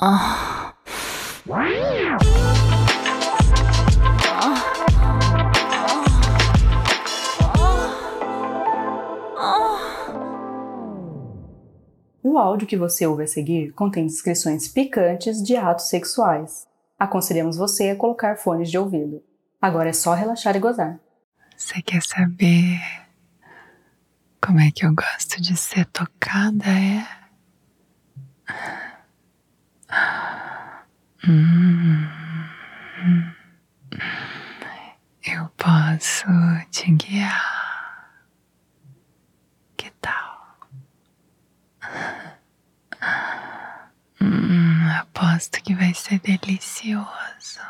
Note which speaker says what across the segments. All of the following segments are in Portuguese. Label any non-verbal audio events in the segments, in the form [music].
Speaker 1: O áudio que você ouve a seguir contém descrições picantes de atos sexuais. Aconselhamos você a colocar fones de ouvido. Agora é só relaxar e gozar.
Speaker 2: Você quer saber como é que eu gosto de ser tocada, é? Hum, eu posso te guiar. Que tal? Hum, aposto que vai ser delicioso.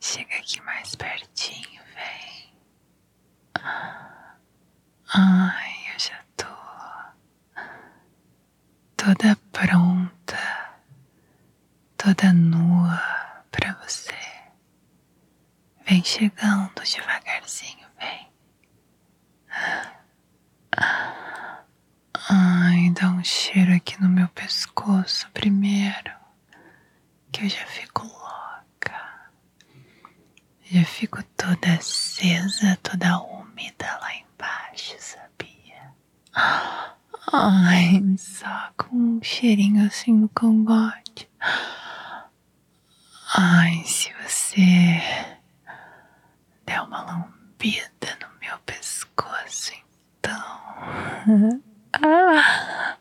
Speaker 2: Chega aqui mais pertinho, vem. Ai, eu já tô toda pronta, toda nua pra você. Vem chegando devagarzinho, vem. Ai, dá um cheiro aqui no meu pescoço primeiro, que eu já fico louca. Já fico toda acesa, toda úmida lá embaixo, sabia? Ai, só com um cheirinho assim no cangote. Ai, se você der uma lambida no meu pescoço, então.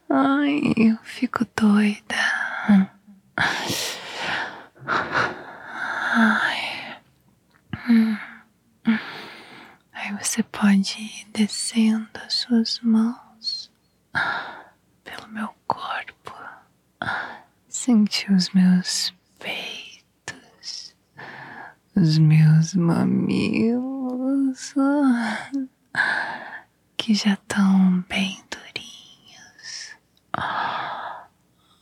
Speaker 2: Ai, eu fico doida. Ai. Aí você pode ir descendo as suas mãos pelo meu corpo, sentir os meus peitos, os meus mamilos que já estão bem durinhos,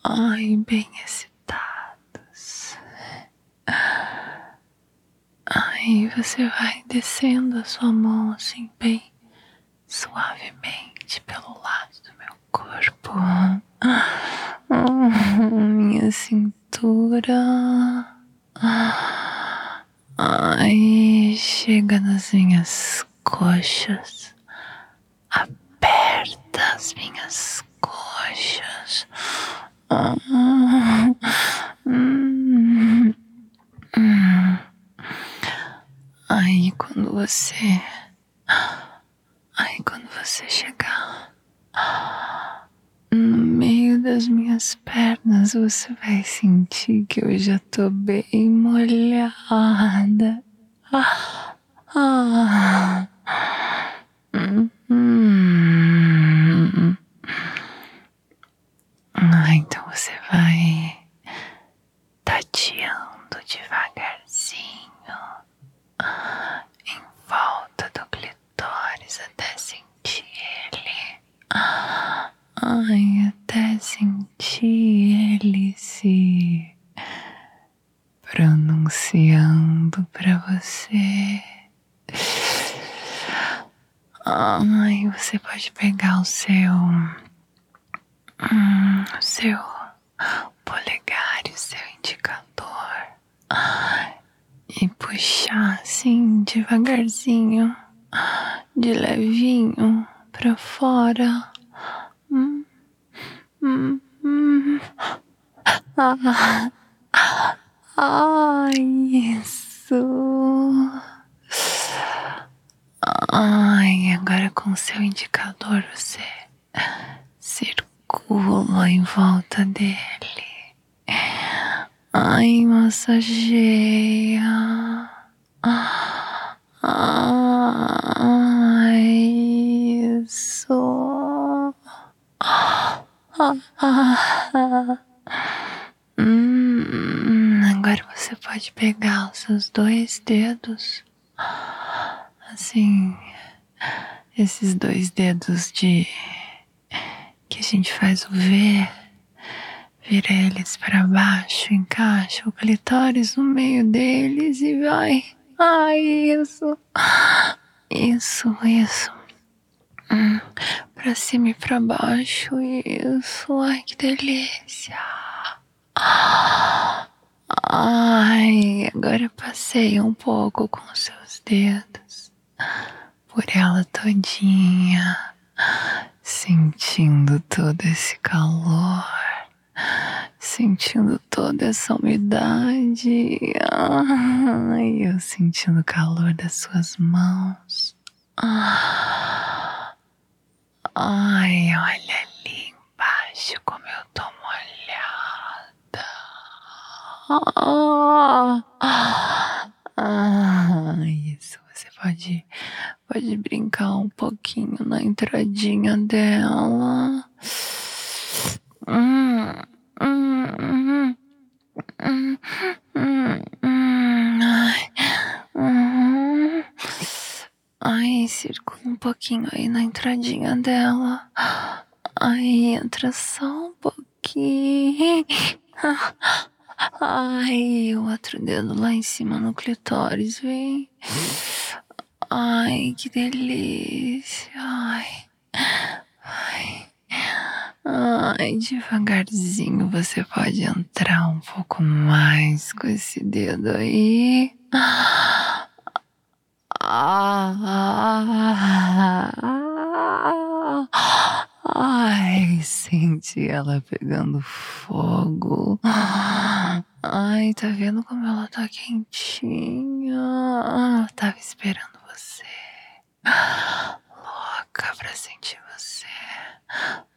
Speaker 2: ai, bem excitados. Aí você vai descendo a sua mão assim, bem suavemente pelo lado do meu corpo, minha cintura. Ai, chega nas minhas coxas, aperta as minhas coxas. Aí quando você. Aí quando você chegar das minhas pernas, você vai sentir que eu já tô bem molhada. Ah, ah. Hum. Ah, então você vai tateando devagarzinho em volta do clitóris até sentir ele. Ai, até sentir ele se pronunciando pra você. Ai, você pode pegar o seu. Hum, o seu polegar e o seu indicador e puxar assim devagarzinho, de levinho pra fora. Hum, hum, hum. Ah, ai, isso. Ai, agora com seu indicador você circula em volta dele. Ai, massageia. Ai, isso. Hum, agora você pode pegar os seus dois dedos, assim, esses dois dedos de que a gente faz o V, vira eles para baixo, encaixa o clitóris no meio deles e vai. Ai, isso, isso, isso. Hum, pra cima e pra baixo, isso. Ai, que delícia. Ai, agora passei um pouco com seus dedos por ela todinha, sentindo todo esse calor, sentindo toda essa umidade. Ai, eu sentindo o calor das suas mãos. Ai, olha ali embaixo como eu tô molhada. Ah, isso, você pode, pode brincar um pouquinho na entradinha dela. Hum, hum, hum. Ai, circula um pouquinho aí na entradinha dela. Ai, entra só um pouquinho. Ai, o outro dedo lá em cima no clitóris, vem. Ai, que delícia. Ai, ai. Ai, devagarzinho você pode entrar um pouco mais com esse dedo aí. Ai, sente ela pegando fogo. Ai, tá vendo como ela tá quentinha? Tava esperando você. Louca pra sentir você.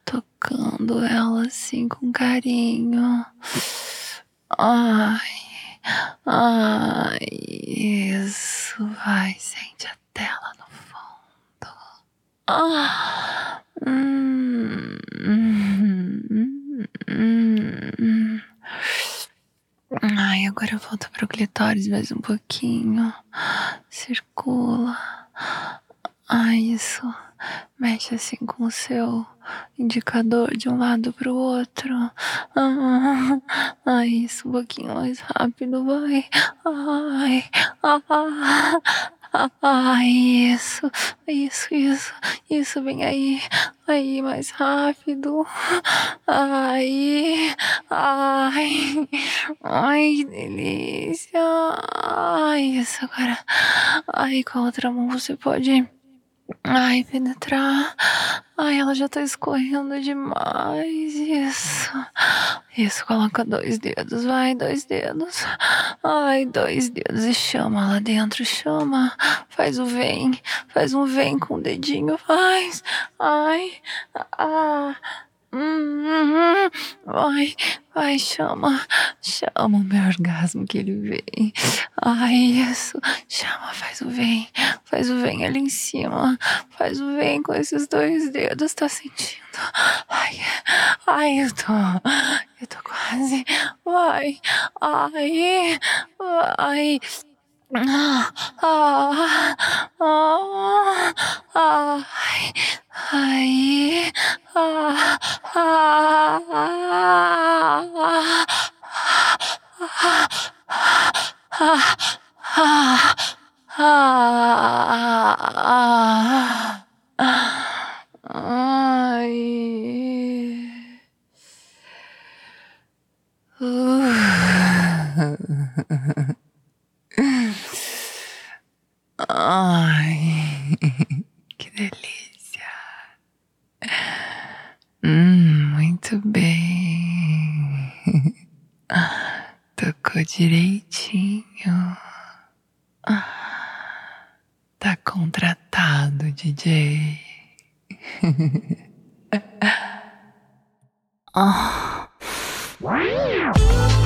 Speaker 2: Tocando ela assim com carinho. Ai, ai, isso. Vai, sente a tela no. Ah, hum, [laughs] hum. Ai, agora eu volto pro clitóris mais um pouquinho. Circula. Ai, isso. Mexe assim com o seu indicador de um lado pro outro. Ah, [laughs] ai, isso um pouquinho mais rápido, vai. Ai, ah, Ai, isso, isso, isso, isso, vem aí, aí, mais rápido. Ai, ai, ai, que delícia. Ai, isso agora. Ai, com a outra mão você pode Ai, penetrar. Ai, ela já tá escorrendo demais. Isso. Isso, coloca dois dedos. Vai, dois dedos. Ai, dois dedos. E chama lá dentro. Chama. Faz o vem. Faz um vem com o dedinho. Faz. Ai. Ah. Vai, vai, chama, chama o meu orgasmo que ele vem. Ai, isso, chama, faz o vem, faz o vem ali em cima, faz o vem com esses dois dedos, tá sentindo? Ai, ai, eu tô, eu tô quase, vai, ai, ai. Ah, ah, ah, ah, ai, ai, ah, ah, ah, ai. Ai, que delícia. Hum, muito bem. Tocou direitinho. Tá contratado, DJ. oh. [laughs]